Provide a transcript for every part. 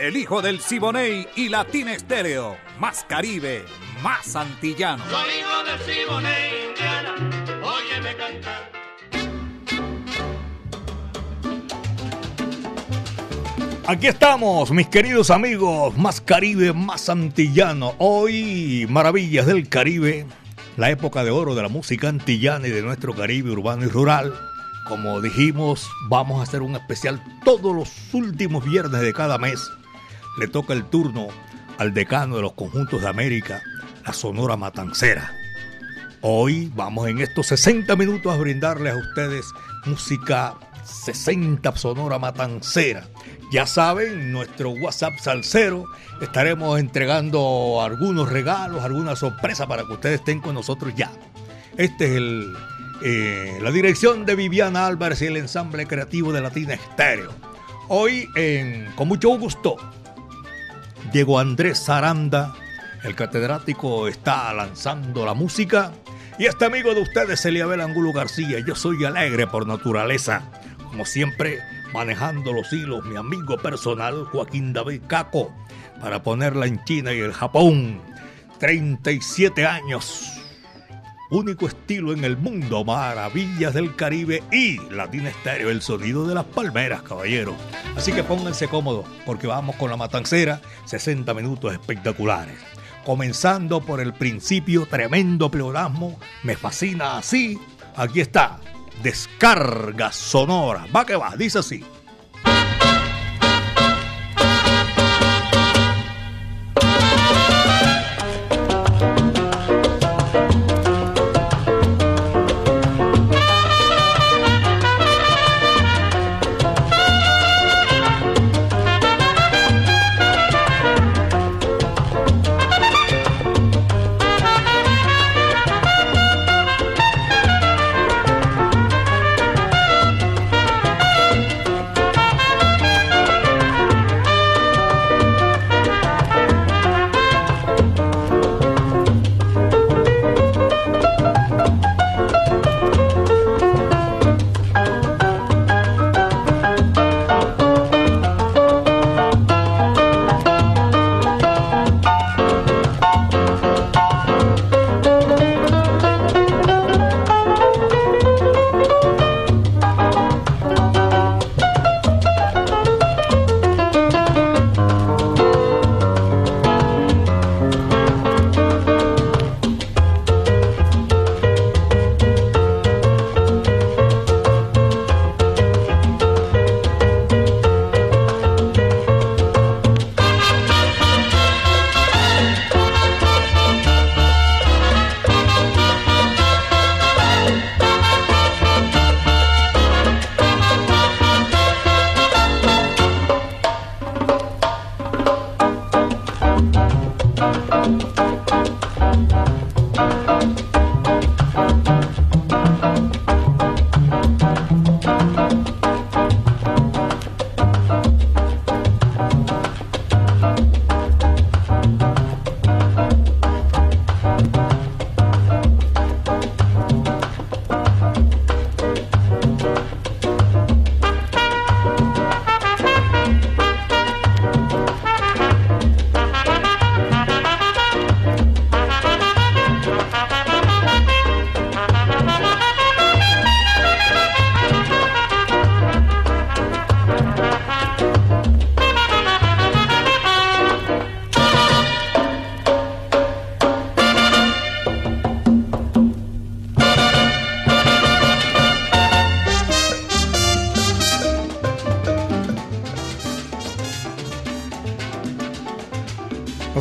El hijo del Siboney y Latina Estéreo. Más Caribe, más antillano. Soy hijo del Siboney, Indiana. Óyeme cantar. Aquí estamos, mis queridos amigos, más Caribe, más antillano. Hoy, Maravillas del Caribe, la época de oro de la música antillana y de nuestro Caribe urbano y rural. Como dijimos, vamos a hacer un especial todos los últimos viernes de cada mes. Le toca el turno al decano de los conjuntos de América, la Sonora Matancera. Hoy vamos en estos 60 minutos a brindarles a ustedes música 60 Sonora Matancera. Ya saben, nuestro WhatsApp Salcero estaremos entregando algunos regalos, algunas sorpresas para que ustedes estén con nosotros ya. Este es eh, la dirección de Viviana Álvarez y el ensamble creativo de Latina Estéreo. Hoy, en, con mucho gusto, Diego Andrés Zaranda, el catedrático, está lanzando la música. Y este amigo de ustedes, Eliabel Angulo García, yo soy alegre por naturaleza. Como siempre, manejando los hilos, mi amigo personal Joaquín David Caco, para ponerla en China y el Japón. 37 años. Único estilo en el mundo, maravillas del Caribe y Latina Estéreo, el sonido de las palmeras, caballero. Así que pónganse cómodos, porque vamos con la matancera, 60 minutos espectaculares. Comenzando por el principio, tremendo pleonasmo, me fascina así. Aquí está, descarga sonora. Va que va, dice así.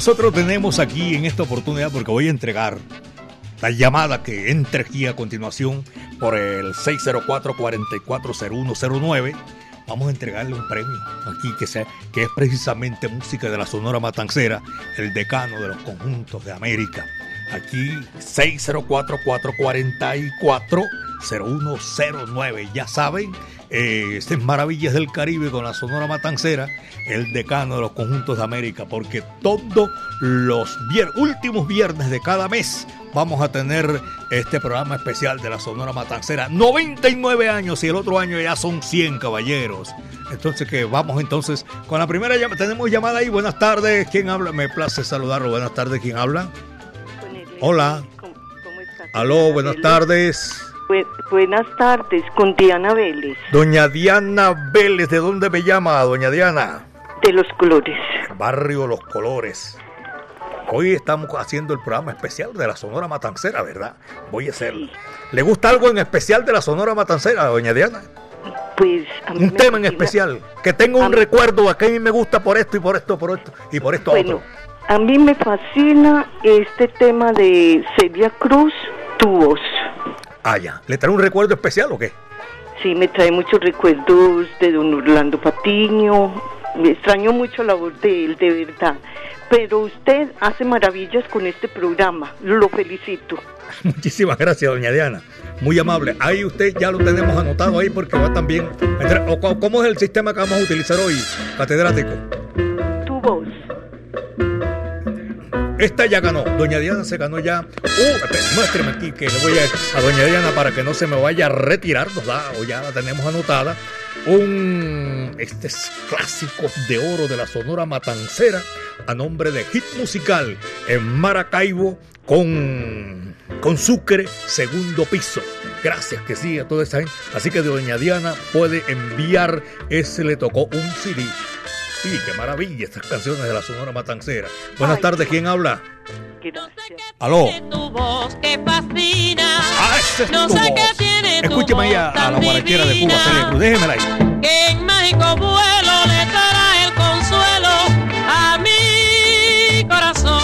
Nosotros tenemos aquí en esta oportunidad, porque voy a entregar la llamada que entre aquí a continuación por el 604-440109, vamos a entregarle un premio aquí que, que es precisamente música de la Sonora Matancera, el decano de los conjuntos de América. Aquí 604-444-0109, ya saben, eh, estas Maravillas del Caribe con la Sonora Matancera, el decano de los conjuntos de América, porque todos los últimos viernes de cada mes vamos a tener este programa especial de la Sonora Matancera. 99 años y el otro año ya son 100 caballeros. Entonces que vamos entonces con la primera llamada. Tenemos llamada ahí. Buenas tardes. ¿Quién habla? Me place saludarlo. Buenas tardes. ¿Quién habla? Hola. ¿Cómo, estás? Aló, buenas tardes. Buenas tardes, con Diana Vélez. Doña Diana Vélez, ¿de dónde me llama, doña Diana? De Los Colores. Barrio Los Colores. Hoy estamos haciendo el programa especial de la Sonora Matancera, ¿verdad? Voy a hacerlo. ¿Le gusta algo en especial de la Sonora Matancera, doña Diana? Pues un tema en especial, que tengo un recuerdo a que a mí me gusta por esto y por esto, por esto y por esto bueno, A mí me fascina este tema de Celia Cruz, tu voz. Ah, ya. ¿Le trae un recuerdo especial o qué? Sí, me trae muchos recuerdos de don Orlando Patiño. Me extraño mucho la voz de él, de verdad pero usted hace maravillas con este programa. Lo felicito. Muchísimas gracias, doña Diana. Muy amable. Ahí usted ya lo tenemos anotado ahí porque va también. ¿Cómo es el sistema que vamos a utilizar hoy, catedrático? Tu voz. Esta ya ganó. Doña Diana se ganó ya. Uh, muéstreme aquí que le voy a, a Doña Diana para que no se me vaya a retirar, ¿verdad? O ya la tenemos anotada un este es clásico de oro de la Sonora Matancera a nombre de Hit Musical en Maracaibo con, con Sucre, segundo piso. Gracias que sí a toda esa gente. Así que Doña Diana puede enviar, ese le tocó un CD. Sí, qué maravilla estas canciones de la Sonora Matancera. Buenas tardes, ¿quién habla? Aló. Tu voz que fascina. Ah, es no sé qué tiene tu Escúcheme ahí a, a la guaraquera de Cuba, Celia Cruz. Déjemela ahí. Que en mágico vuelo le dará el consuelo a mi corazón.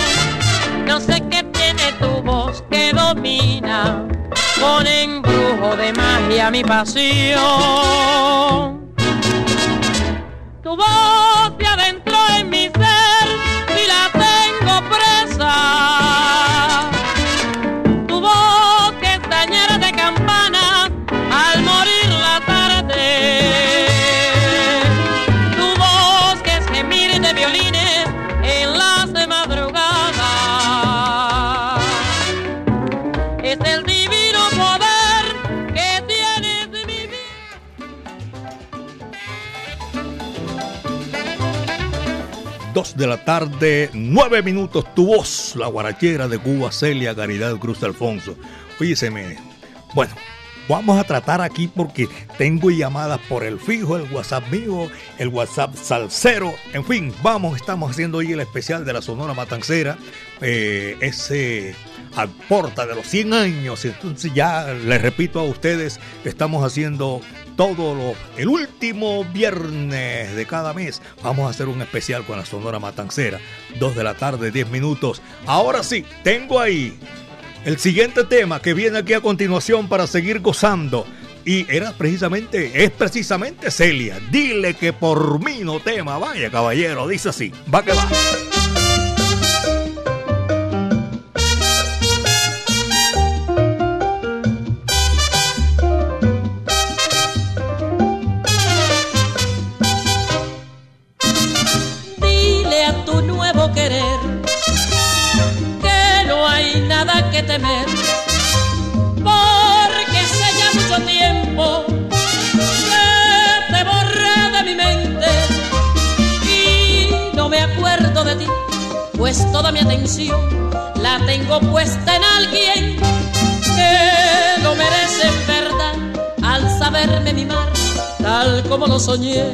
No sé qué tiene tu voz que domina con embrujo de magia mi pasión. Tu de la tarde, nueve minutos, tu voz, la guarachera de Cuba, Celia Caridad Cruz Alfonso. Oye, me... Bueno, vamos a tratar aquí porque tengo llamadas por el fijo, el WhatsApp mío, el WhatsApp salsero, en fin, vamos, estamos haciendo hoy el especial de la Sonora Matancera, eh, ese aporta de los 100 años, entonces ya les repito a ustedes, estamos haciendo todo lo, el último viernes de cada mes, vamos a hacer un especial con la Sonora Matancera, 2 de la tarde, 10 minutos. Ahora sí, tengo ahí el siguiente tema que viene aquí a continuación para seguir gozando. Y era precisamente, es precisamente Celia. Dile que por mí no tema. Vaya caballero, dice así. Va que va. Porque hace ya mucho tiempo que te borré de mi mente y no me acuerdo de ti, pues toda mi atención la tengo puesta en alguien que lo merece en verdad al saberme mimar tal como lo soñé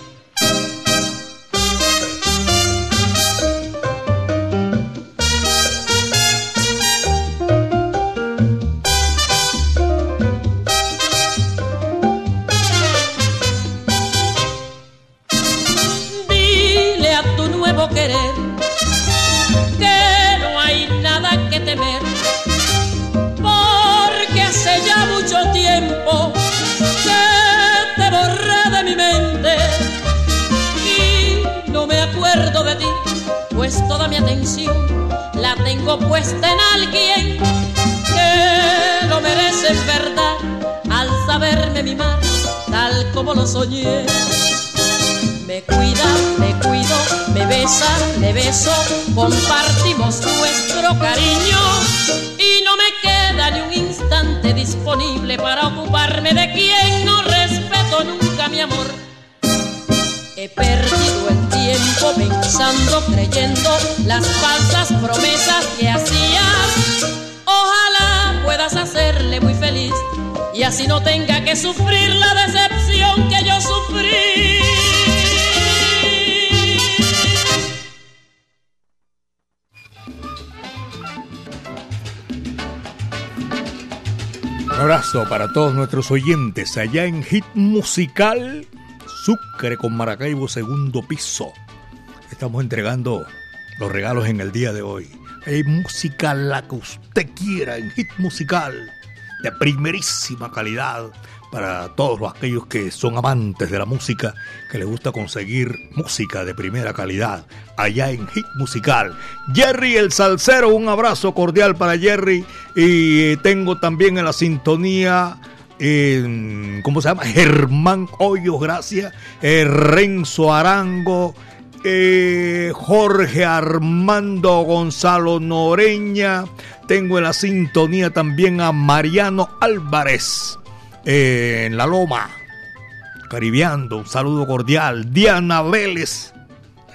como lo soñé. Me cuida, me cuido, me besa, me beso, compartimos nuestro cariño y no me queda ni un instante disponible para ocuparme de quien no respeto nunca mi amor. He perdido el tiempo pensando, creyendo las falsas promesas que hacías. Ojalá puedas hacerle muy feliz y así no tenga que sufrir la decepción que yo sufrí. Un abrazo para todos nuestros oyentes allá en Hit Musical Sucre con Maracaibo segundo piso. Estamos entregando los regalos en el día de hoy. Hay música la que usted quiera en Hit Musical de primerísima calidad para todos aquellos que son amantes de la música, que les gusta conseguir música de primera calidad allá en Hit Musical. Jerry el Salcero, un abrazo cordial para Jerry y tengo también en la sintonía ¿cómo se llama? Germán Hoyos, gracias. Eh, Renzo Arango, eh, Jorge Armando Gonzalo Noreña. Tengo en la sintonía también a Mariano Álvarez eh, en La Loma, Caribeando. Un saludo cordial. Diana Vélez.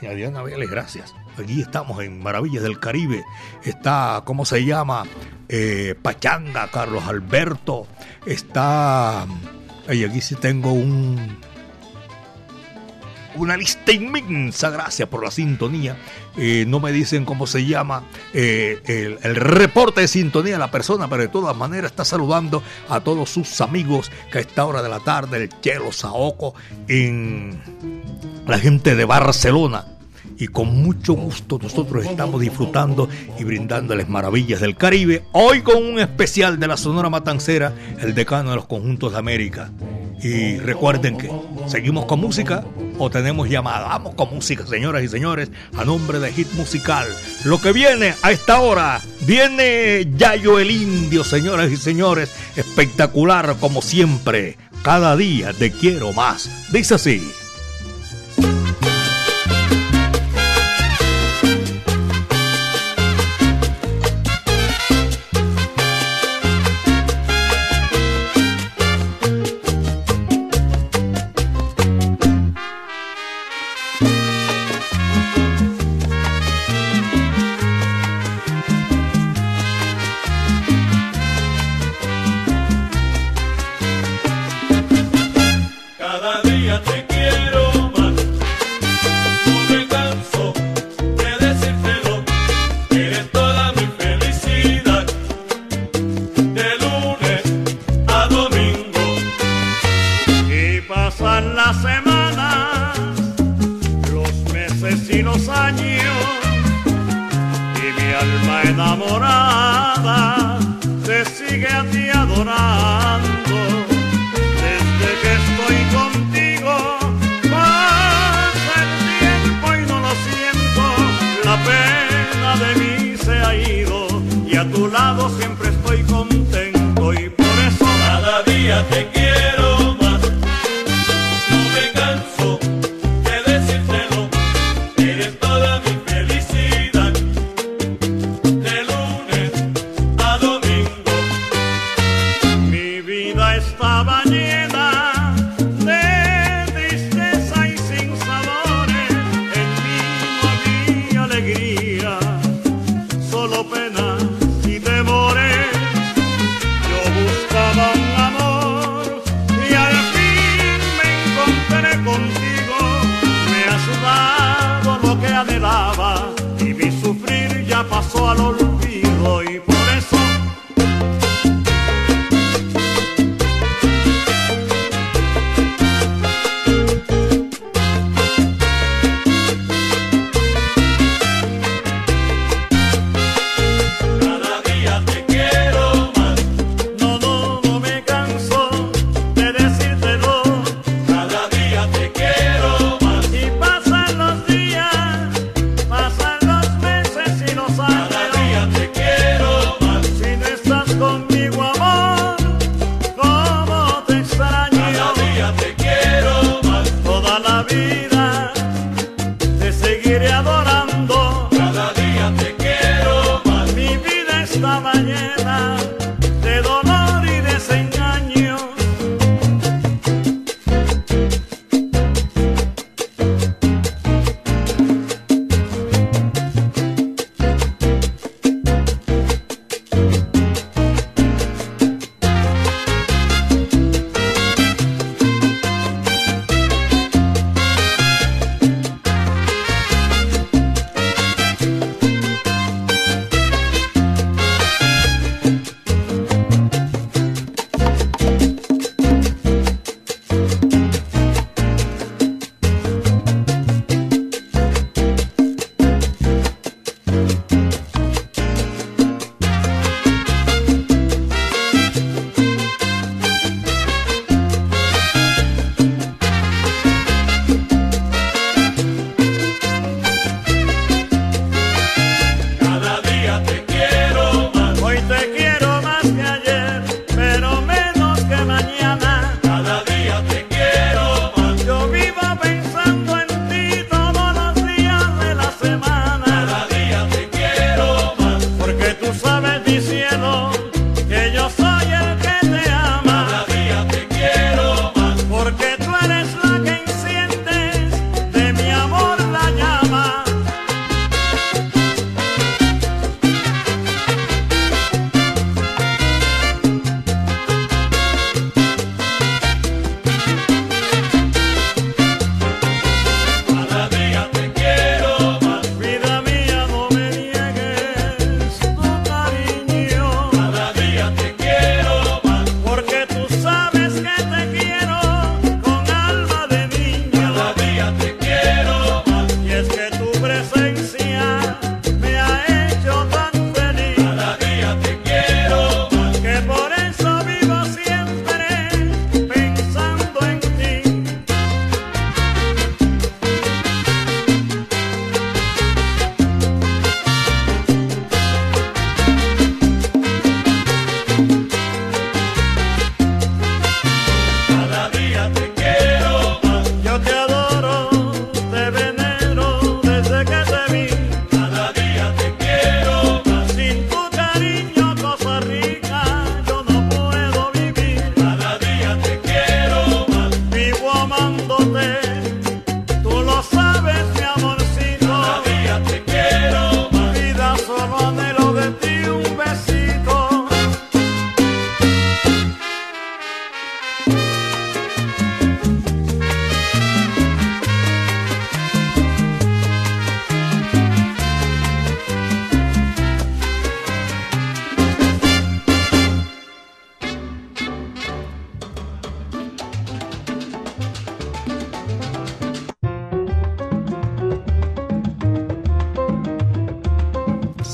Diana Vélez, gracias. Aquí estamos en Maravillas del Caribe. Está, ¿cómo se llama? Pachanga, Carlos Alberto. Está. Ay, aquí sí tengo un. Una lista inmensa, gracias por la sintonía. Eh, no me dicen cómo se llama eh, el, el, reporte de sintonía de la persona, pero de todas maneras está saludando a todos sus amigos que a esta hora de la tarde, el Chelo Saoco, en la gente de Barcelona, y con mucho gusto nosotros estamos disfrutando y brindándoles maravillas del Caribe. Hoy con un especial de la Sonora Matancera, el decano de los conjuntos de América. Y recuerden que seguimos con música o tenemos llamada. Vamos con música, señoras y señores, a nombre de Hit Musical. Lo que viene a esta hora, viene Yayo el Indio, señoras y señores, espectacular como siempre. Cada día te quiero más. Dice así. alma enamorada te sigue a ti adorando. Desde que estoy contigo pasa el tiempo y no lo siento. La pena de mí se ha ido y a tu lado siempre estoy contento y por eso cada día te quiero.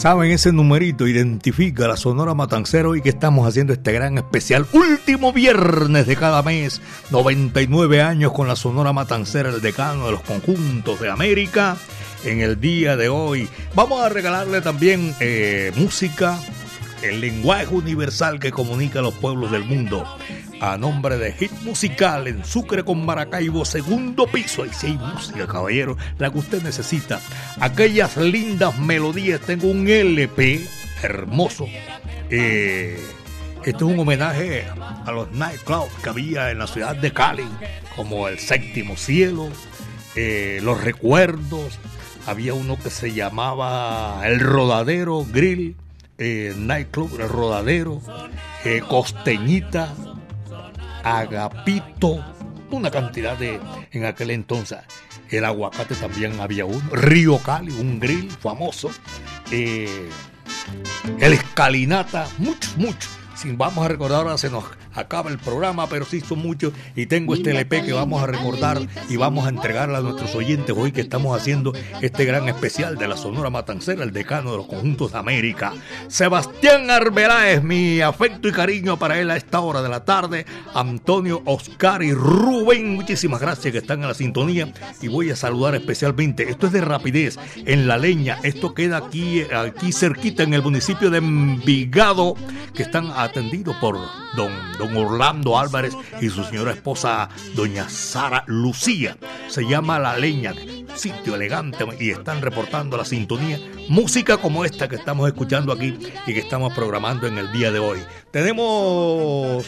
Saben ese numerito, identifica la Sonora Matancero y que estamos haciendo este gran especial. Último viernes de cada mes, 99 años con la Sonora Matancera, el decano de los conjuntos de América. En el día de hoy vamos a regalarle también eh, música, el lenguaje universal que comunica a los pueblos del mundo. A nombre de Hit Musical en Sucre con Maracaibo, segundo piso. Ahí sí hay música, caballero, la que usted necesita. Aquellas lindas melodías. Tengo un LP hermoso. Esto es un homenaje a los nightclubs que había en la ciudad de Cali, como el Séptimo Cielo, eh, Los Recuerdos. Había uno que se llamaba El Rodadero Grill, eh, Nightclub El Rodadero, Costeñita, Agapito, una cantidad de en aquel entonces. El aguacate también había uno. Río Cali, un grill famoso. Eh, el escalinata, muchos, muchos. Si vamos a recordar ahora se nos acaba el programa, pero sí son muchos y tengo este LP que vamos a recordar y vamos a entregarle a nuestros oyentes hoy que estamos haciendo este gran especial de la Sonora Matancera, el decano de los conjuntos de América. Sebastián Arbeláez, mi afecto y cariño para él a esta hora de la tarde. Antonio, Oscar y Rubén, muchísimas gracias que están en la sintonía y voy a saludar especialmente. Esto es de rapidez en la leña. Esto queda aquí, aquí cerquita en el municipio de Envigado, que están atendidos por don don Orlando Álvarez y su señora esposa, doña Sara Lucía. Se llama La Leña, sitio elegante y están reportando la sintonía. Música como esta que estamos escuchando aquí y que estamos programando en el día de hoy. Tenemos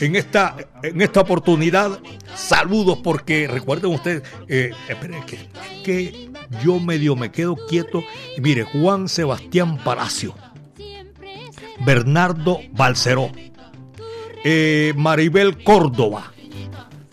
en esta, en esta oportunidad saludos porque recuerden ustedes, eh, esperen que, yo medio me quedo quieto. Mire, Juan Sebastián Palacio, Bernardo Balceró, eh, Maribel Córdoba,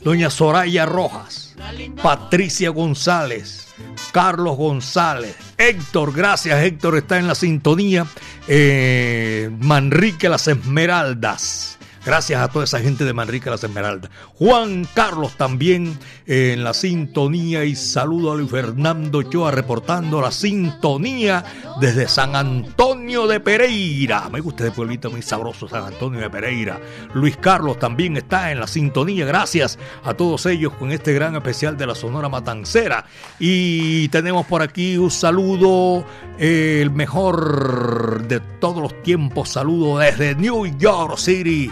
doña Soraya Rojas, Patricia González, Carlos González, Héctor, gracias Héctor, está en la sintonía, eh, Manrique Las Esmeraldas. Gracias a toda esa gente de Manrique Las Esmeraldas. Juan Carlos también eh, en la sintonía y saludo a Luis Fernando Choa reportando la sintonía desde San Antonio de Pereira. Me gusta ese pueblito muy sabroso, San Antonio de Pereira. Luis Carlos también está en la sintonía. Gracias a todos ellos con este gran especial de la Sonora Matancera. Y tenemos por aquí un saludo, eh, el mejor de todos los tiempos. Saludo desde New York City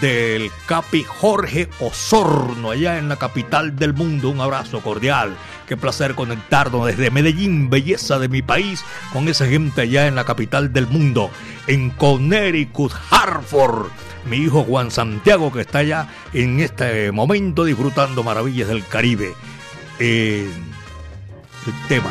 del Capi Jorge Osorno, allá en la capital del mundo. Un abrazo cordial. Qué placer conectarnos desde Medellín, belleza de mi país, con esa gente allá en la capital del mundo, en Connecticut, Hartford. Mi hijo Juan Santiago, que está allá en este momento disfrutando maravillas del Caribe. Eh, el tema.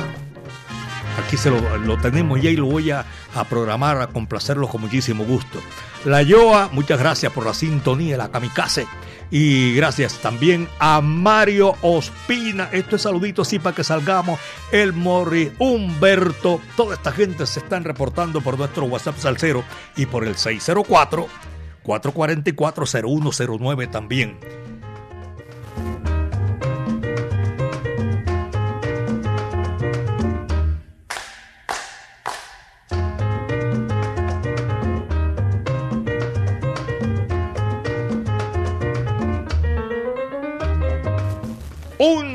Aquí se lo, lo tenemos ya y lo voy a, a programar, a complacerlos con muchísimo gusto. La Yoa, muchas gracias por la sintonía, la Kamikaze. Y gracias también a Mario Ospina. Esto es saludito así para que salgamos. El Morri, Humberto. Toda esta gente se están reportando por nuestro WhatsApp Salcero y por el 604 444 0109 también.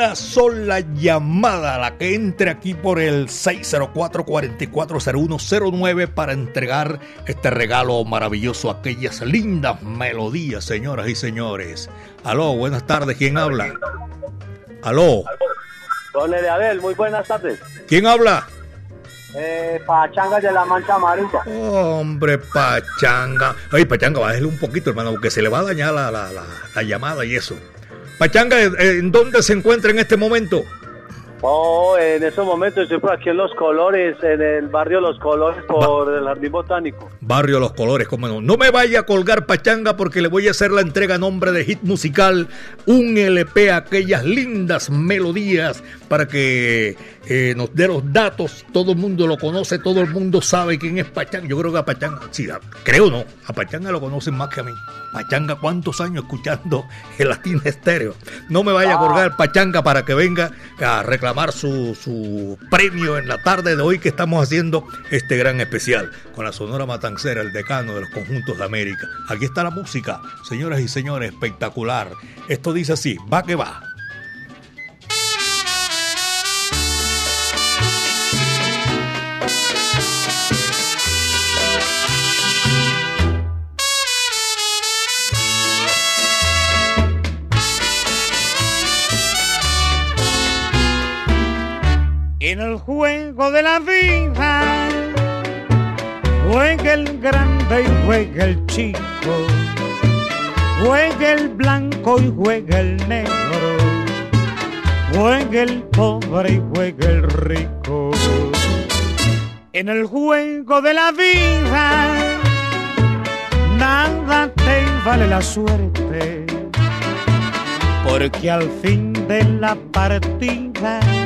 Una sola llamada, la que entre aquí por el 604-440109 para entregar este regalo maravilloso, aquellas lindas melodías, señoras y señores. Aló, buenas tardes, ¿quién habla? Aló. Don Eliabel, muy buenas tardes. ¿Quién habla? Eh, Pachanga de la Mancha Amarilla. Hombre, Pachanga. Ay, Pachanga, bájale un poquito, hermano, porque se le va a dañar la, la, la, la llamada y eso. Pachanga, ¿en dónde se encuentra en este momento? Oh, en estos momentos estoy por aquí en Los Colores, en el barrio Los Colores, por el Jardín Botánico. Barrio Los Colores, cómo no. No me vaya a colgar Pachanga porque le voy a hacer la entrega a nombre de Hit Musical, un LP, aquellas lindas melodías para que eh, nos dé los datos. Todo el mundo lo conoce, todo el mundo sabe quién es Pachanga. Yo creo que a Pachanga, sí, creo no, a Pachanga lo conocen más que a mí. Pachanga, ¿cuántos años escuchando el Latín Estéreo? No me vaya a colgar Pachanga para que venga a reclamar su, su premio en la tarde de hoy que estamos haciendo este gran especial con la Sonora Matancera, el decano de los conjuntos de América. Aquí está la música, señoras y señores, espectacular. Esto dice así, va que va. De la vida juega el grande y juega el chico, juega el blanco y juega el negro, juega el pobre y juega el rico. En el juego de la vida nada te vale la suerte, porque al fin de la partida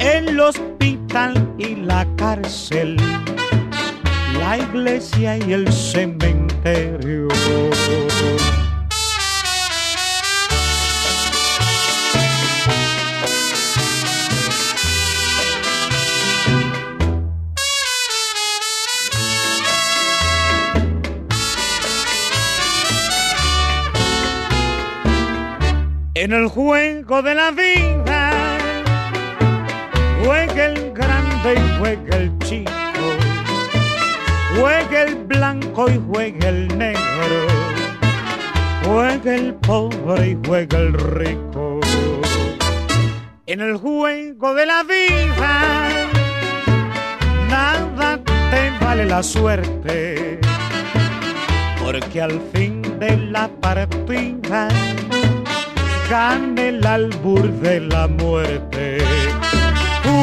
el hospital y la cárcel, la iglesia y el cementerio. En el juego de la vida juega el grande y juega el chico, juega el blanco y juega el negro, juega el pobre y juega el rico. En el juego de la vida nada te vale la suerte, porque al fin de la partida gane el albur de la muerte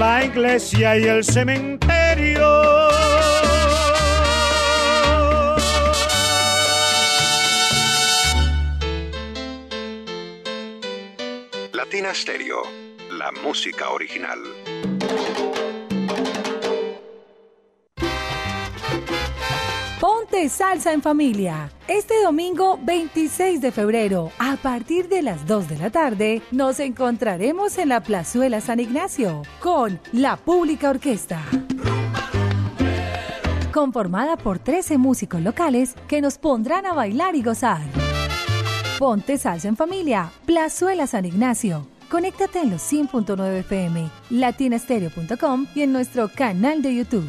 la iglesia y el cementerio. Latina Stereo, la música original. Salsa en familia. Este domingo 26 de febrero, a partir de las 2 de la tarde, nos encontraremos en la Plazuela San Ignacio con la Pública Orquesta. Conformada por 13 músicos locales que nos pondrán a bailar y gozar. Ponte salsa en familia, Plazuela San Ignacio. Conéctate en los 100.9 FM, latinastereo.com y en nuestro canal de YouTube.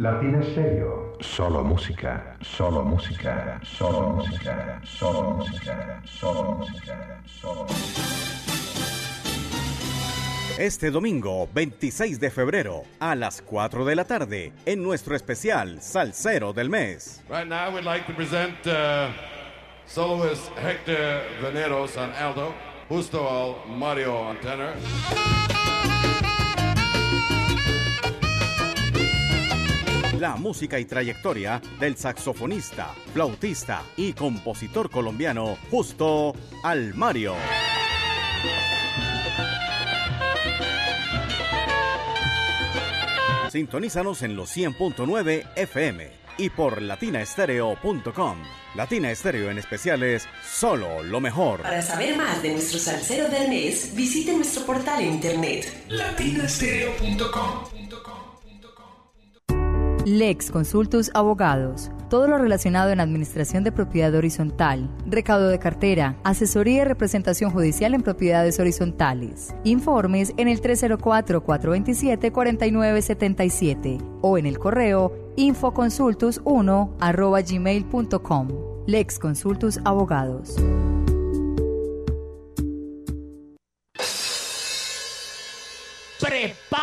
Latina Stereo. Solo música, solo música, solo música, solo música, solo música, solo música. Este domingo 26 de febrero a las 4 de la tarde en nuestro especial Salsero del Mes. Right now, we'd like to present uh, soloist Hector Veneros on alto, Justo al Mario on tenor. La música y trayectoria del saxofonista, flautista y compositor colombiano Justo Almario. Sintonízanos en los 100.9 FM y por latinaestereo.com. Latina Estéreo en especial es solo lo mejor. Para saber más de nuestro salsero del mes, visite nuestro portal en internet latinaestereo.com. Lex Consultus Abogados. Todo lo relacionado en administración de propiedad horizontal, recaudo de cartera, asesoría y representación judicial en propiedades horizontales. Informes en el 304-427-4977 o en el correo infoconsultus1 gmail.com. Lex Consultus Abogados.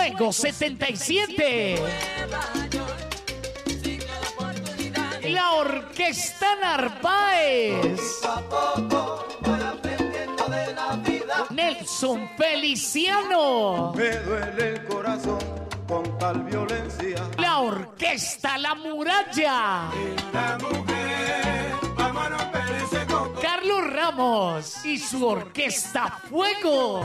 Fuego 77. La Orquesta Narváez. Nelson Feliciano. Me duele el corazón con tal violencia. La Orquesta La Muralla. Mujer, a. Carlos Ramos y su Orquesta Fuego.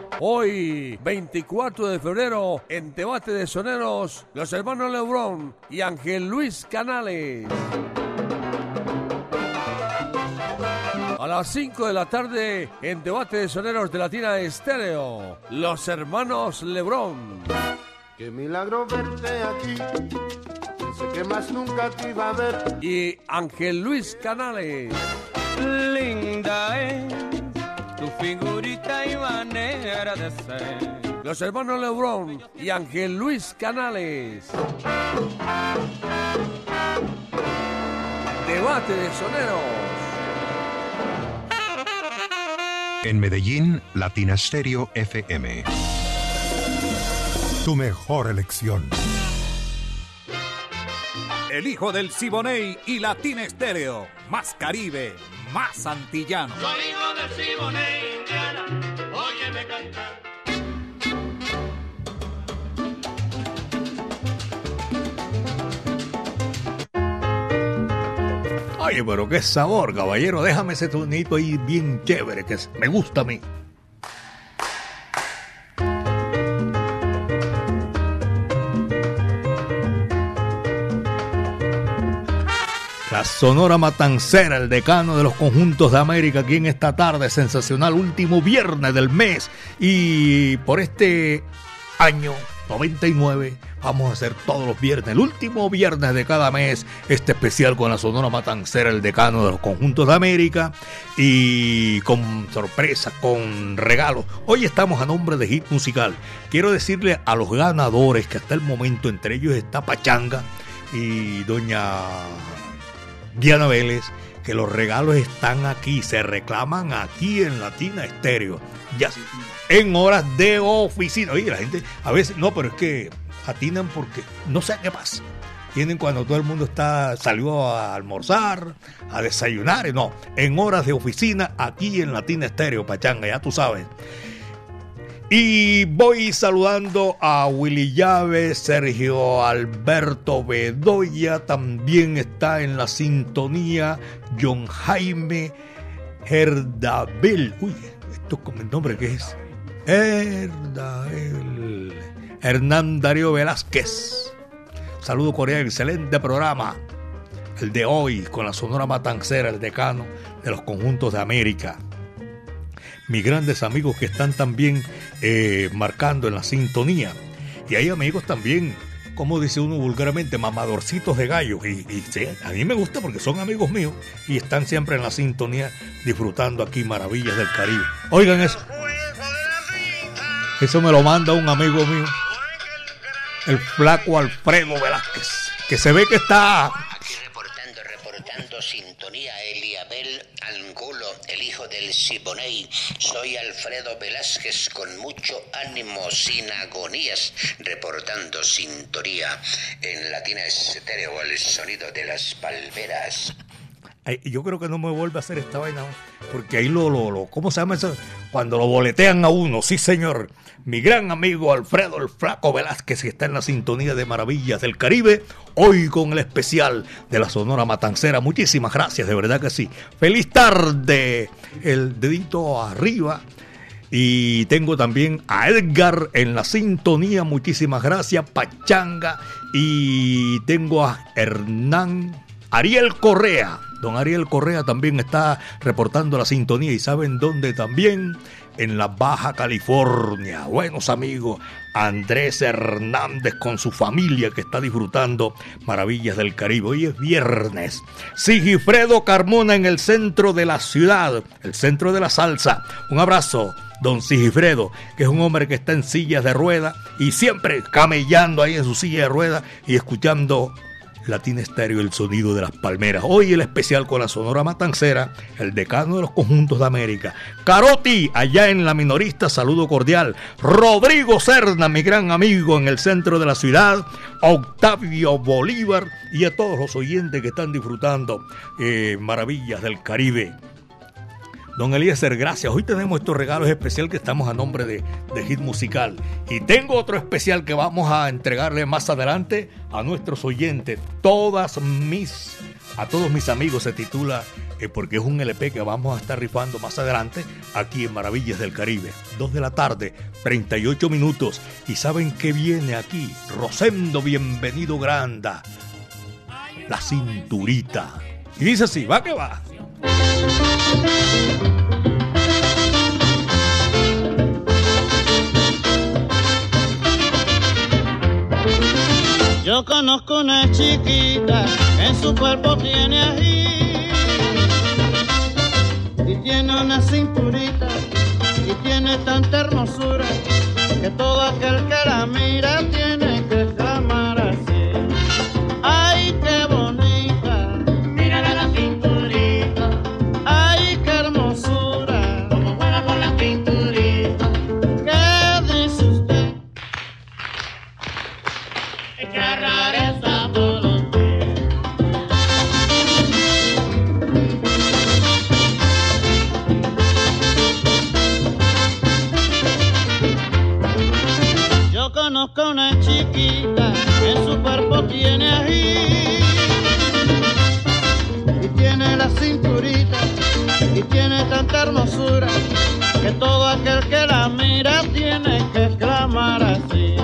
Hoy, 24 de febrero, en Debate de Soneros, los hermanos Lebrón y Ángel Luis Canales. A las 5 de la tarde, en Debate de Soneros de Latina Estéreo, los hermanos Lebrón. Qué milagro verte aquí. Pensé que más nunca te iba a ver. Y Ángel Luis Canales. Linda es tu figurita y Los hermanos Lebrón y Ángel Luis Canales. Debate de Soneros. En Medellín, Latina Stereo FM. Tu mejor elección. El hijo del Siboney y Latina Estéreo. Más Caribe, más antillano. Soy hijo del Siboney, Pero qué sabor, caballero. Déjame ese tonito ahí bien chévere, que me gusta a mí. La Sonora Matancera, el decano de los conjuntos de América, aquí en esta tarde sensacional, último viernes del mes. Y por este año 99 vamos a hacer todos los viernes, el último viernes de cada mes, este especial con la Sonora Matancera, el decano de los conjuntos de América. Y con sorpresa, con regalos. Hoy estamos a nombre de Hit Musical. Quiero decirle a los ganadores que hasta el momento entre ellos está Pachanga y doña Diana Vélez, que los regalos están aquí, se reclaman aquí en Latina Estéreo. Ya en horas de oficina. Oye, la gente a veces, no, pero es que atinan porque no sé qué pasa. Tienen cuando todo el mundo está salió a almorzar, a desayunar, no, en horas de oficina aquí en Latina Estéreo, Pachanga, ya tú sabes. Y voy saludando a Willy Llave, Sergio Alberto Bedoya, también está en la sintonía John Jaime Herdabel. Uy, esto con el nombre que es. Herdabel. Hernán Darío Velázquez. Saludo cordial, excelente programa. El de hoy con la Sonora Matancera, el decano de los conjuntos de América mis grandes amigos que están también eh, marcando en la sintonía. Y hay amigos también, como dice uno vulgarmente, mamadorcitos de gallo. Y, a mí me gusta porque son amigos míos y están siempre en la sintonía disfrutando aquí maravillas del Caribe. Oigan eso. Eso me lo manda un amigo mío, el flaco Alfredo Velázquez, que se ve que está... Aquí reportando, reportando sintonía Eliabel Angulo, el hijo del Siboney. Soy Alfredo Velázquez con mucho ánimo, sin agonías, reportando sintonía en Latina Estéreo, el sonido de las palmeras. Yo creo que no me vuelve a hacer esta vaina, porque ahí lo, lo, ¿cómo se llama eso? Cuando lo boletean a uno, sí señor mi gran amigo Alfredo el Flaco Velázquez, que está en la sintonía de Maravillas del Caribe, hoy con el especial de la Sonora Matancera. Muchísimas gracias, de verdad que sí. Feliz tarde, el dedito arriba. Y tengo también a Edgar en la sintonía, muchísimas gracias, Pachanga. Y tengo a Hernán Ariel Correa. Don Ariel Correa también está reportando la sintonía y saben dónde también en la Baja California. Buenos amigos, Andrés Hernández con su familia que está disfrutando maravillas del Caribe. Hoy es viernes. Sigifredo Carmona en el centro de la ciudad, el centro de la salsa. Un abrazo. Don Sigifredo, que es un hombre que está en sillas de rueda y siempre camellando ahí en su silla de rueda y escuchando Latina Estéreo, el sonido de las palmeras. Hoy el especial con la Sonora Matancera, el decano de los conjuntos de América. Caroti, allá en la minorista, saludo cordial. Rodrigo Serna, mi gran amigo en el centro de la ciudad. Octavio Bolívar y a todos los oyentes que están disfrutando eh, maravillas del Caribe. Don Eliezer, gracias. Hoy tenemos estos regalos especiales que estamos a nombre de, de, Hit Musical. Y tengo otro especial que vamos a entregarle más adelante a nuestros oyentes. Todas mis, a todos mis amigos se titula, eh, porque es un LP que vamos a estar rifando más adelante aquí en Maravillas del Caribe. Dos de la tarde, 38 minutos. Y saben qué viene aquí. Rosendo, bienvenido Granda. La cinturita. Y dice así, va que va. Yo conozco una chiquita en su cuerpo tiene ají y tiene una cinturita y tiene tanta hermosura que todo aquel que la mira tiene que cinturita y tiene tanta hermosura que todo aquel que la mira tiene que exclamar así.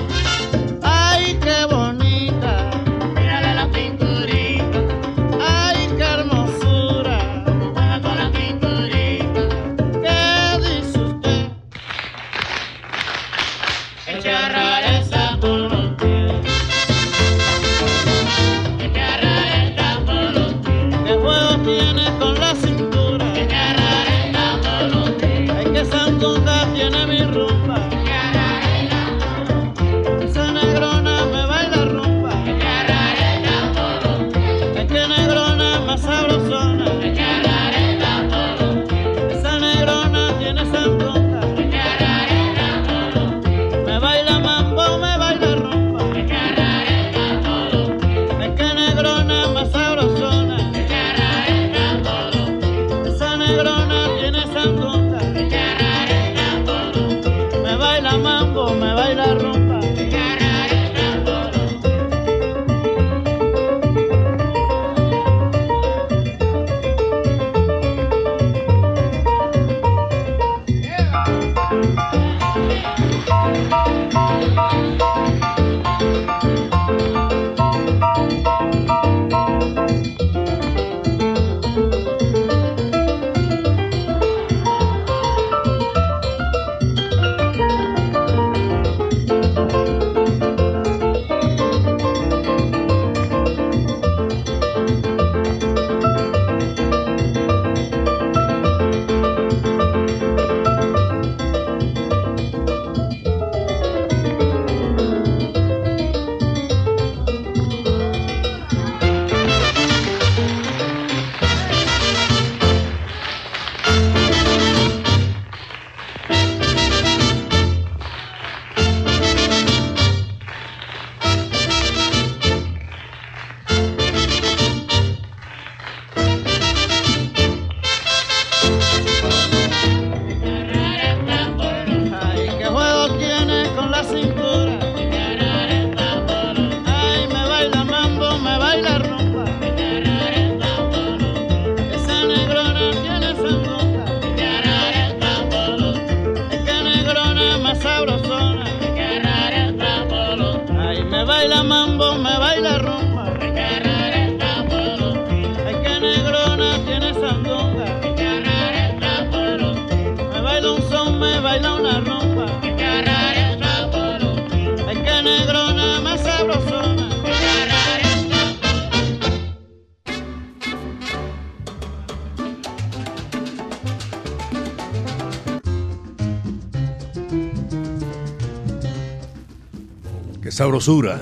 Sabrosura.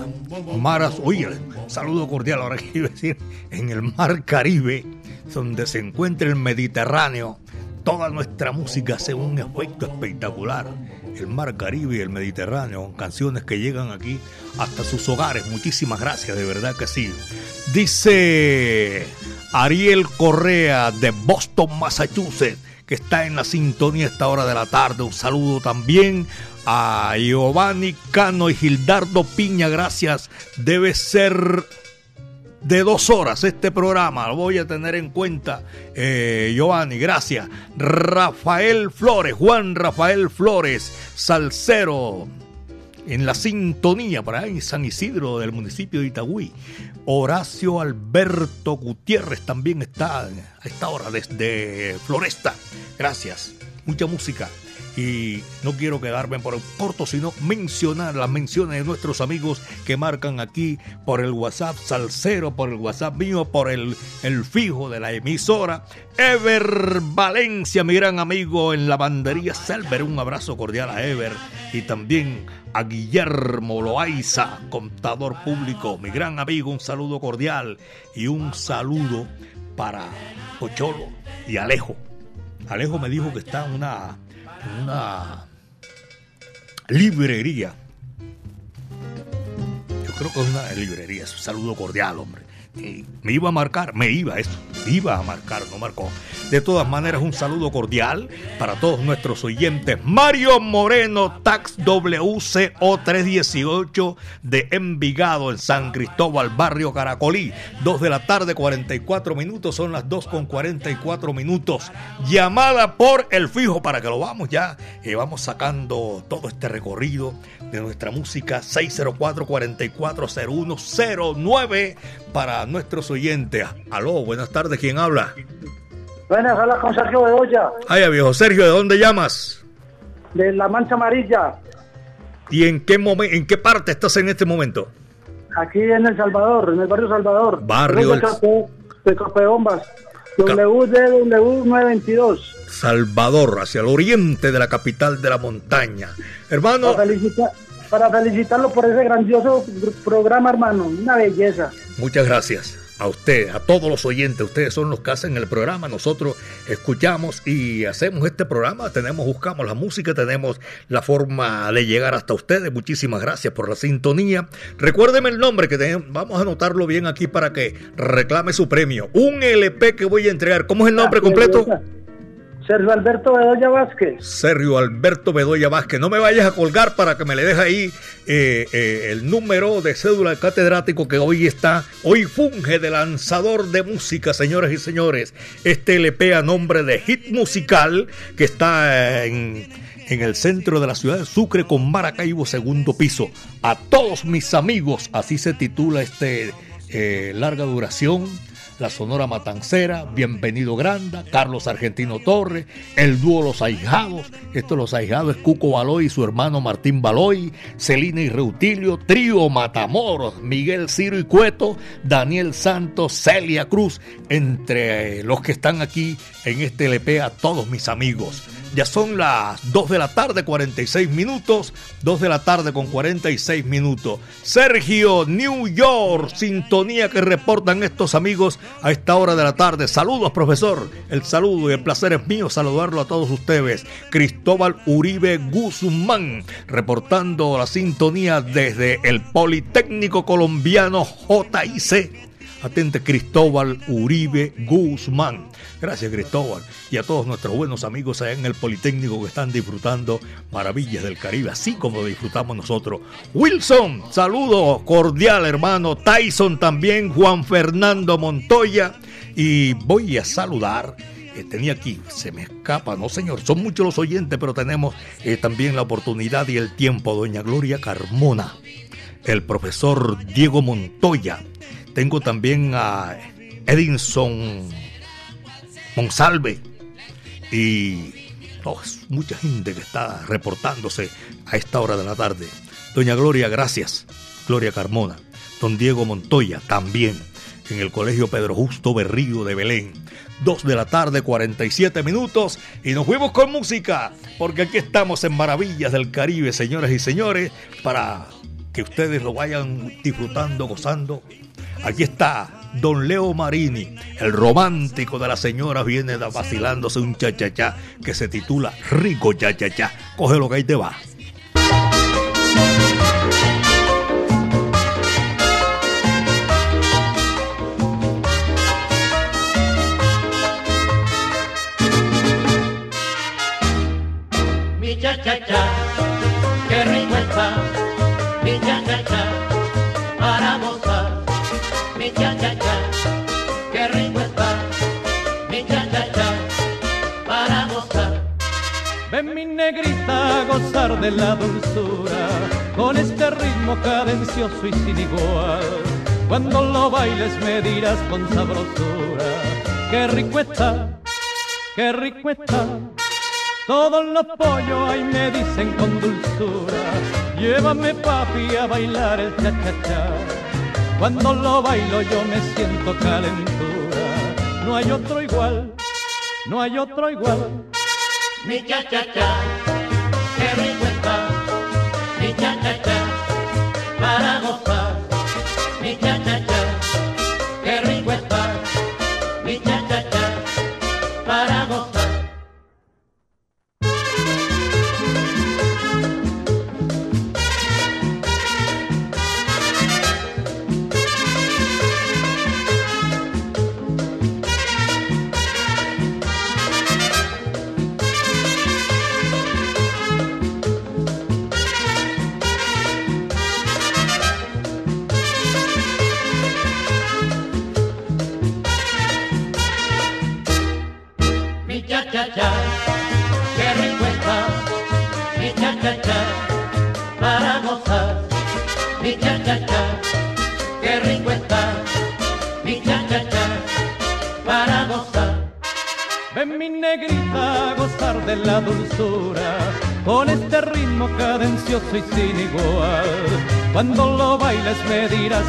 Maras, oye, saludo cordial ahora que iba a decir, en el mar Caribe, donde se encuentra el Mediterráneo, toda nuestra música hace un efecto espectacular. El mar Caribe y el Mediterráneo, canciones que llegan aquí hasta sus hogares. Muchísimas gracias, de verdad que sí. Dice Ariel Correa de Boston, Massachusetts, que está en la sintonía a esta hora de la tarde. Un saludo también a Giovanni Cano y Gildardo Piña, gracias. Debe ser de dos horas este programa, lo voy a tener en cuenta, eh, Giovanni, gracias. Rafael Flores, Juan Rafael Flores, Salcero, en la sintonía para en San Isidro del municipio de Itagüí. Horacio Alberto Gutiérrez también está a esta hora desde Floresta. Gracias. Mucha música. Y no quiero quedarme por el corto, sino mencionar las menciones de nuestros amigos que marcan aquí por el WhatsApp Salcero, por el WhatsApp mío, por el, el fijo de la emisora. Ever Valencia, mi gran amigo en la bandería Selver. Un abrazo cordial a Ever. Y también a Guillermo Loaiza, contador público, mi gran amigo, un saludo cordial y un saludo para Pocholo y Alejo. Alejo me dijo que está en una, una librería. Yo creo que es una librería, es un saludo cordial, hombre. Y me iba a marcar, me iba eso, iba a marcar, no marcó. De todas maneras, un saludo cordial para todos nuestros oyentes. Mario Moreno, Tax WCO 318 de Envigado, en San Cristóbal, barrio Caracolí. 2 de la tarde, 44 minutos, son las 2 con 44 minutos. Llamada por el fijo para que lo vamos ya, eh, vamos sacando todo este recorrido de nuestra música 604-440109 para nuestros oyentes. Aló, buenas tardes, ¿quién habla? Buenas, habla con Sergio Bedoya, Ay, viejo Sergio, ¿de dónde llamas? de La Mancha Amarilla, ¿Y en qué momen- en qué parte estás en este momento? aquí en El Salvador, en el barrio Salvador. Barrio de El- de Capeombas, WDW922. Salvador, hacia el oriente de la capital de la montaña. Hermano, Para, felicita- para felicitarlo por ese grandioso gr- programa, hermano. Una belleza. muchas gracias a usted, a todos los oyentes. Ustedes son los que hacen el programa. Nosotros escuchamos y hacemos este programa. Tenemos, buscamos la música, tenemos la forma de llegar hasta ustedes. Muchísimas gracias por la sintonía. Recuérdeme el nombre que tenemos. Vamos a anotarlo bien aquí para que reclame su premio. Un LP que voy a entregar. ¿Cómo es el nombre completo? Sergio Alberto Bedoya Vázquez. Sergio Alberto Bedoya Vázquez. No me vayas a colgar para que me le deje ahí eh, eh, el número de cédula catedrático que hoy está, hoy funge de lanzador de música, señores y señores. Este LP a nombre de Hit Musical que está en, en el centro de la ciudad de Sucre con Maracaibo, segundo piso. A todos mis amigos, así se titula este eh, larga duración la Sonora Matancera, Bienvenido Granda, Carlos Argentino Torres, el dúo Los Ahijados, estos Los Ahijados es Cuco Baloy y su hermano Martín Baloy, Celina y Reutilio, Trío Matamoros, Miguel Ciro y Cueto, Daniel Santos, Celia Cruz, entre los que están aquí en este LP a todos mis amigos. Ya son las 2 de la tarde, 46 minutos. 2 de la tarde con 46 minutos. Sergio, New York, sintonía que reportan estos amigos a esta hora de la tarde. Saludos, profesor. El saludo y el placer es mío saludarlo a todos ustedes. Cristóbal Uribe Guzmán, reportando la sintonía desde el Politécnico Colombiano JIC. Atente Cristóbal Uribe Guzmán. Gracias Cristóbal y a todos nuestros buenos amigos allá en el Politécnico que están disfrutando maravillas del Caribe, así como disfrutamos nosotros. Wilson, saludo cordial hermano. Tyson también, Juan Fernando Montoya. Y voy a saludar tenía aquí, se me escapa, no señor, son muchos los oyentes, pero tenemos eh, también la oportunidad y el tiempo, doña Gloria Carmona, el profesor Diego Montoya, tengo también a Edinson Monsalve y oh, mucha gente que está reportándose a esta hora de la tarde. Doña Gloria, gracias. Gloria Carmona. Don Diego Montoya, también en el Colegio Pedro Justo Berrío de Belén. 2 de la tarde, 47 minutos. Y nos fuimos con música, porque aquí estamos en Maravillas del Caribe, señores y señores, para que ustedes lo vayan disfrutando, gozando. Aquí está Don Leo Marini, el romántico de las señoras, viene vacilándose un cha-cha-cha que se titula Rico cha-cha-cha. Coge lo que ahí te va. De la dulzura con este ritmo cadencioso y sin igual. Cuando lo bailes me dirás con sabrosura, qué rico está, qué rico está. Todos los pollos ahí me dicen con dulzura, llévame papi a bailar el cha-cha-cha. Cuando lo bailo yo me siento calentura, no hay otro igual, no hay otro igual. Mi cha-cha-cha, qué rico está, mi cha-cha-cha, para gozar.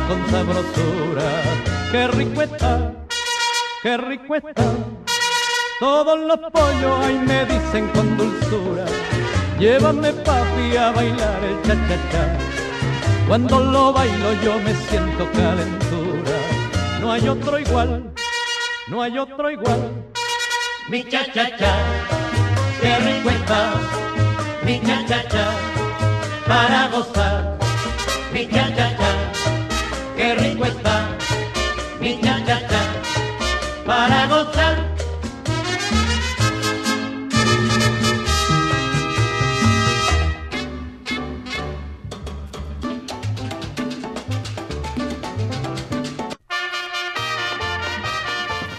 Con sabrosura, qué rico qué rico. Todos los pollos ahí me dicen con dulzura, llévame papi a bailar el cha-cha-cha. Cuando lo bailo yo me siento calentura, no hay otro igual, no hay otro igual. Mi cha-cha-cha, qué rico mi cha-cha-cha, para gozar. Mi cha-cha-cha, qué rico está mi cha para gozar.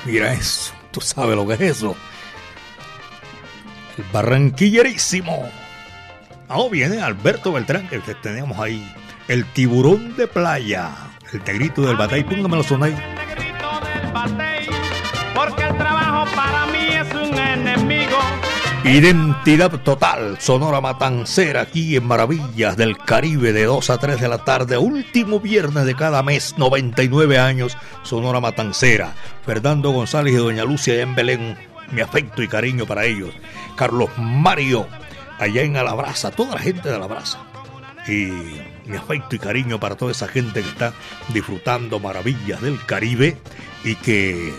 Mira eso, tú sabes lo que es eso. El barranquillerísimo. Ahora viene Alberto Beltrán, que teníamos ahí. El tiburón de playa. El negrito del batey. Póngamelo sonar. Porque el trabajo para mí es un enemigo. Identidad total, Sonora Matancera, aquí en Maravillas del Caribe de 2 a 3 de la tarde, último viernes de cada mes, 99 años, Sonora Matancera. Fernando González y Doña Lucia en Belén, mi afecto y cariño para ellos. Carlos Mario, allá en Alabraza, toda la gente de Alabraza. Y mi afecto y cariño para toda esa gente que está disfrutando Maravillas del Caribe y que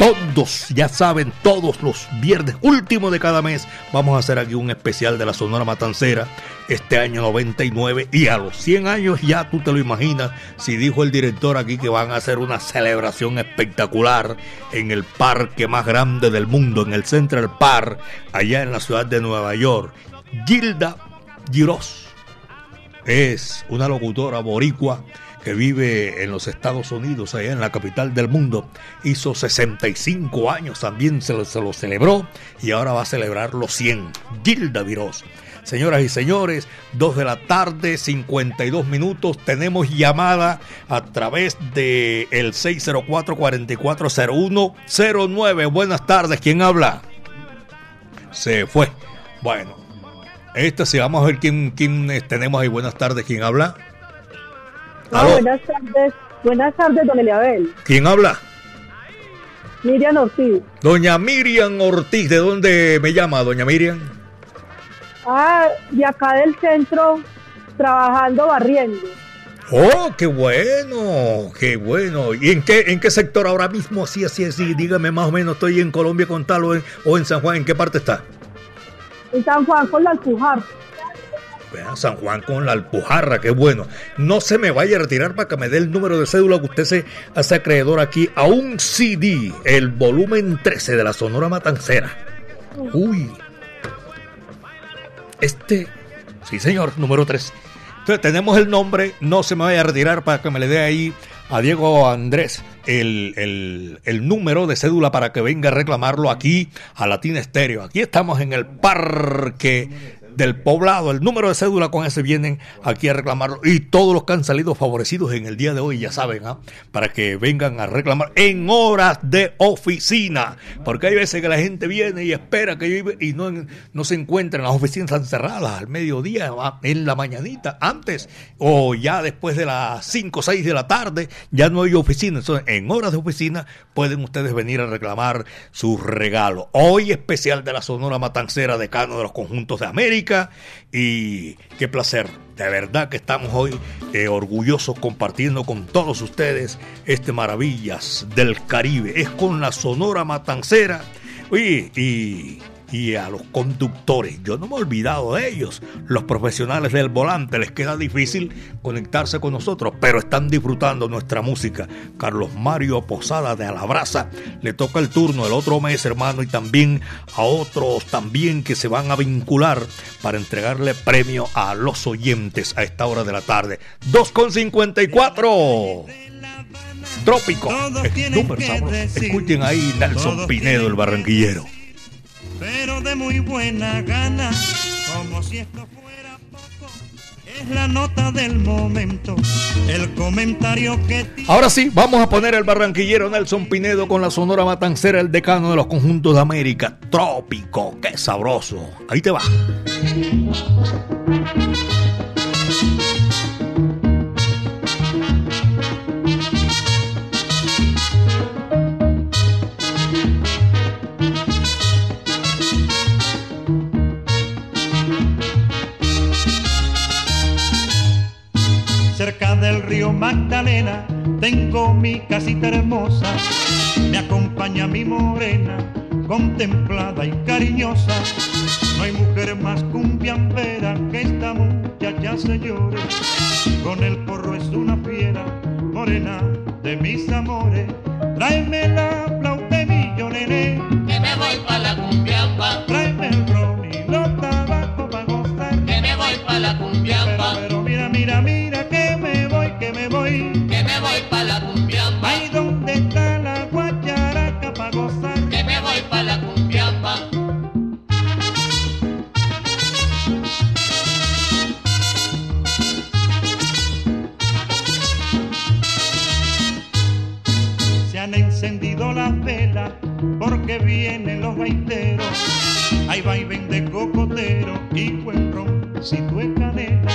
todos, ya saben, todos los viernes, último de cada mes, vamos a hacer aquí un especial de la Sonora Matancera, este año 99, y a los 100 años ya tú te lo imaginas, si dijo el director aquí que van a hacer una celebración espectacular en el parque más grande del mundo, en el Central Park, allá en la ciudad de Nueva York. Gilda Giros es una locutora boricua que vive en los Estados Unidos, allá en la capital del mundo, hizo 65 años, también se lo, se lo celebró y ahora va a celebrar los 100. Gilda Virós. Señoras y señores, 2 de la tarde, 52 minutos. Tenemos llamada a través de el 604-440109. Buenas tardes, ¿quién habla? Se fue. Bueno, esta sí, vamos a ver quién, quién eh, tenemos ahí. Buenas tardes, ¿quién habla? Ah, buenas tardes, buenas tardes, don Eliabel. ¿Quién habla? Miriam Ortiz. Doña Miriam Ortiz, ¿de dónde me llama, doña Miriam? Ah, de acá del centro, trabajando, barriendo. Oh, qué bueno, qué bueno. ¿Y en qué, en qué sector ahora mismo? Sí, así, así. Dígame más o menos, ¿estoy en Colombia con tal o en, o en San Juan? ¿En qué parte está? En San Juan con la Alpujar. Vean, San Juan con la Alpujarra, qué bueno. No se me vaya a retirar para que me dé el número de cédula que usted se hace acreedor aquí a un CD, el volumen 13 de la Sonora Matancera. Uy. Este, sí señor, número 3. Entonces tenemos el nombre, no se me vaya a retirar para que me le dé ahí a Diego Andrés el, el, número de cédula para que venga a reclamarlo aquí a Latina Estéreo. Aquí estamos en el parque del poblado, el número de cédula con ese vienen aquí a reclamarlo y todos los que han salido favorecidos en el día de hoy, ya saben, ¿ah? para que vengan a reclamar en horas de oficina, porque hay veces que la gente viene y espera que yo y no, no se encuentran, las oficinas están cerradas al mediodía, en la mañanita, antes o ya después de las 5 o 6 de la tarde, ya no hay oficina, entonces en horas de oficina pueden ustedes venir a reclamar su regalo. Hoy especial de la Sonora Matancera, decano de los conjuntos de América, y qué placer, de verdad que estamos hoy eh, orgullosos compartiendo con todos ustedes este Maravillas del Caribe. Es con la Sonora Matancera. Y y a los conductores. Yo no me he olvidado de ellos. Los profesionales del volante les queda difícil conectarse con nosotros, pero están disfrutando nuestra música. Carlos Mario Posada de Alabraza le toca el turno el otro mes, hermano, y también a otros también que se van a vincular para entregarle premio a los oyentes a esta hora de la tarde. 2.54. Trópico. Súper sabroso. Escuchen ahí Nelson Pinedo, el barranquillero pero de muy buena gana, como si esto fuera poco. Es la nota del momento, el comentario que... Ahora sí, vamos a poner el barranquillero Nelson Pinedo con la Sonora Matancera, el decano de los conjuntos de América. Trópico, qué sabroso. Ahí te va. Tengo mi casita hermosa, me acompaña mi morena, contemplada y cariñosa. No hay mujer más cumbiambera que esta muchacha señores, con el porro es una fiera, morena de mis amores. Tráeme la flauta mi yo nene, que me voy pa' la cumbiamba. Tráeme el ron y los tabacos pa' gozar, que me voy pa' la cumbiamba. encendido las velas porque vienen los gaiteros. Ahí va y vende cocotero y buen ron si tú es cadena.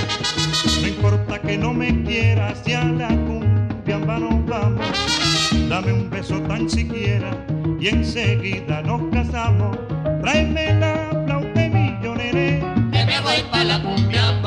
No importa que no me quieras, ya la cumbia nos vamos. Dame un beso tan siquiera y enseguida nos casamos. Tráeme la flauta millonera que me voy pa' la cumbia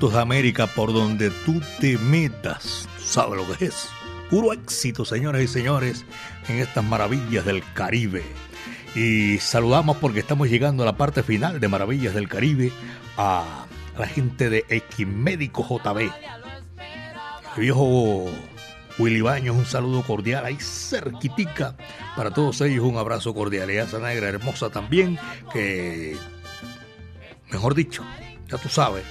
conjuntos de América por donde tú te metas. Sabes lo que es. Puro éxito, señoras y señores, en estas maravillas del Caribe. Y saludamos porque estamos llegando a la parte final de Maravillas del Caribe a la gente de Equimédico JB. El viejo Willy Baños, un saludo cordial ahí cerquitica. Para todos ellos un abrazo cordial. Y a esa negra hermosa también, que, mejor dicho, ya tú sabes,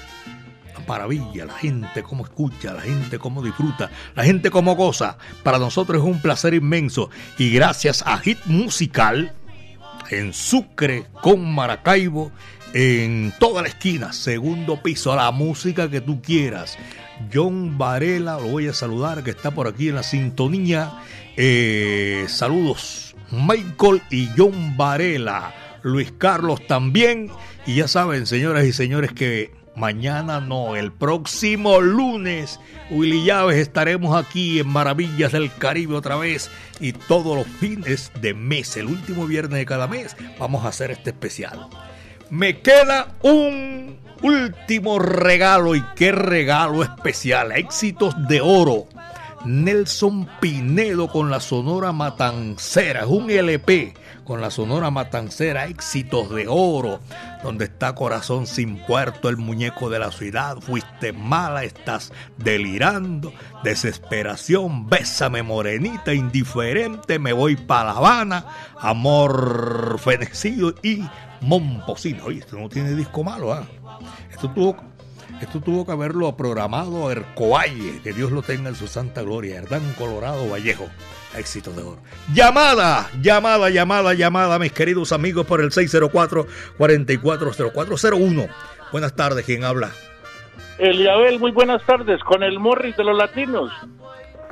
maravilla, la gente cómo escucha, la gente cómo disfruta, la gente cómo goza. Para nosotros es un placer inmenso. Y gracias a Hit Musical, en Sucre, con Maracaibo, en toda la esquina, segundo piso, la música que tú quieras. John Varela, lo voy a saludar, que está por aquí en la sintonía. Eh, saludos, Michael y John Varela, Luis Carlos también. Y ya saben, señoras y señores, que mañana no, el próximo lunes, Willy Llaves, estaremos aquí en Maravillas del Caribe otra vez. Y todos los fines de mes, el último viernes de cada mes, vamos a hacer este especial. Me queda un último regalo y qué regalo especial. Éxitos de oro. Nelson Pinedo con la Sonora Matancera. Es un LP con la Sonora Matancera. Éxitos de oro. Donde está Corazón sin puerto, el muñeco de la ciudad. Fuiste mala, estás delirando. Desesperación, bésame morenita, indiferente. Me voy para La Habana. Amor fenecido y Momposino. Oye, esto no tiene disco malo, ¿ah? Esto tuvo, esto tuvo que haberlo programado Ercoalle, que Dios lo tenga en su santa gloria. Hernán Colorado Vallejo. Éxito de oro. Llamada, llamada, llamada, llamada, mis queridos amigos, por el 604-440401. Buenas tardes, ¿quién habla? Eliabel, muy buenas tardes, con el Morris de los Latinos.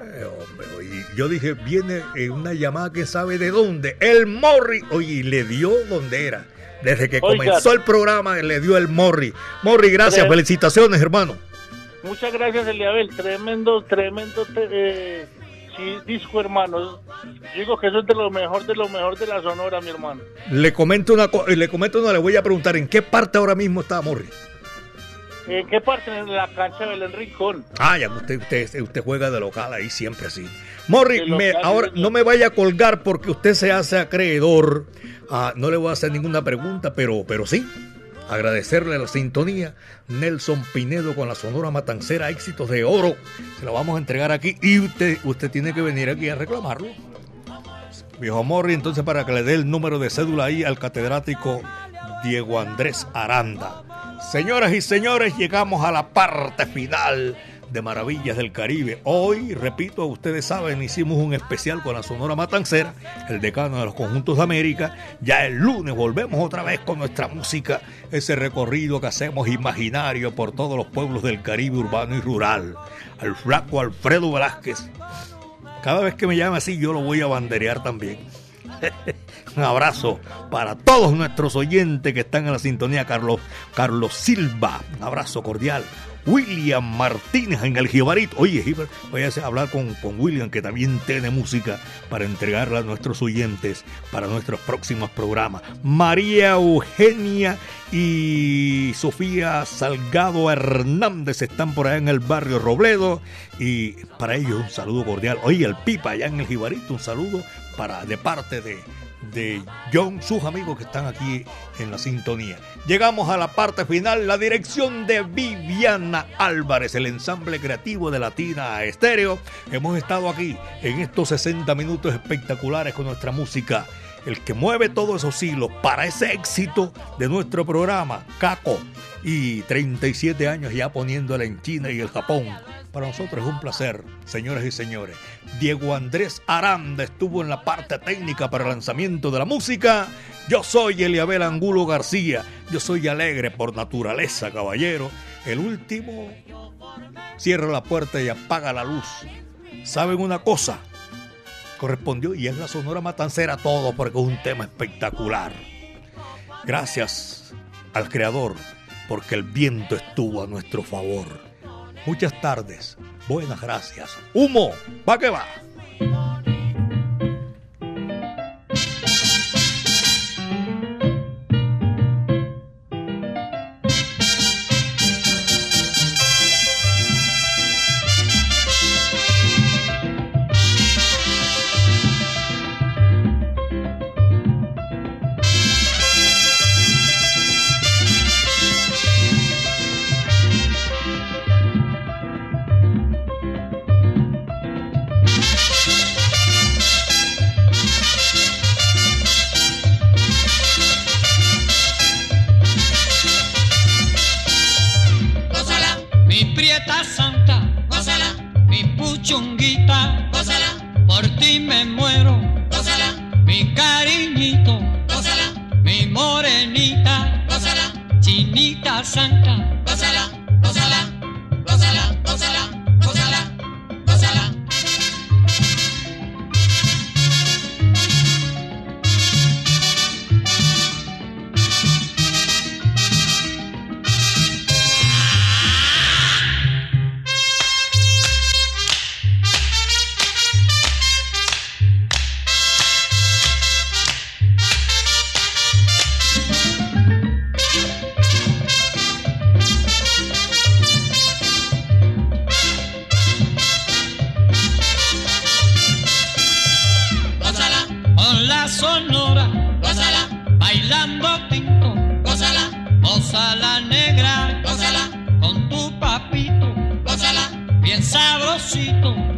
Eh, hombre, oye, yo dije, viene eh, una llamada que sabe de dónde. El Morri, oye, le dio donde era. Desde que Oiga. comenzó el programa le dio el Morri. Morri, gracias, felicitaciones, hermano. Muchas gracias, Eliabel, tremendo, tremendo te- eh, sí, disco, hermano. Digo que eso es de lo mejor, de lo mejor de la Sonora, mi hermano. Le comento una le comento una, le voy a preguntar en qué parte ahora mismo está Morri. ¿En qué parte? En la cancha de Belén Rincón. Ah, ya usted, usted, usted juega de local ahí siempre así. Morri, De me- ahora no me vaya a colgar porque usted se hace acreedor. Ah, no le voy a hacer ninguna pregunta, pero, pero sí. Agradecerle la sintonía. Nelson Pinedo con la Sonora Matancera, éxitos de oro. Se lo vamos a entregar aquí y usted, usted tiene que venir aquí a reclamarlo. Viejo Morri, entonces para que le dé el número de cédula ahí al catedrático Diego Andrés Aranda. Señoras y señores, llegamos a la parte final de Maravillas del Caribe. Hoy, repito, ustedes saben, hicimos un especial con la Sonora Matancera, el decano de los conjuntos de América. Ya el lunes volvemos otra vez con nuestra música, ese recorrido que hacemos imaginario por todos los pueblos del Caribe urbano y rural. Al flaco Alfredo Velázquez Cada vez que me llame así, yo lo voy a banderear también. Un abrazo para todos nuestros oyentes que están en la sintonía. Carlos, Carlos Silva, un abrazo cordial. William Martínez en el Jibarito. Oye, voy a hablar con, con, William, que también tiene música para entregarla a nuestros oyentes para nuestros próximos programas. María Eugenia y Sofía Salgado Hernández están por allá en el barrio Robledo. Y para ellos un saludo cordial. Oye, el Pipa allá en el Jibarito, un saludo para, de parte de de John, sus amigos que están aquí en la sintonía. Llegamos a la parte final, la dirección de Viviana Álvarez, el ensamble creativo de Latina Estéreo. Hemos estado aquí en estos 60 minutos espectaculares con nuestra música. El que mueve todos esos hilos para ese éxito de nuestro programa, Caco, y 37 años ya poniéndola en China y el Japón para nosotros es un placer, señores y señores. Diego Andrés Aranda estuvo en la parte técnica para el lanzamiento de la música. Yo soy Eliabel Angulo García. Yo soy alegre por naturaleza, caballero. El último cierra la puerta y apaga la luz. ¿Saben una cosa? Correspondió y es la Sonora Matancera todo porque es un tema espectacular. Gracias al Creador porque el viento estuvo a nuestro favor. Muchas tardes. Buenas gracias. Humo, ¿pa' qué va? Latina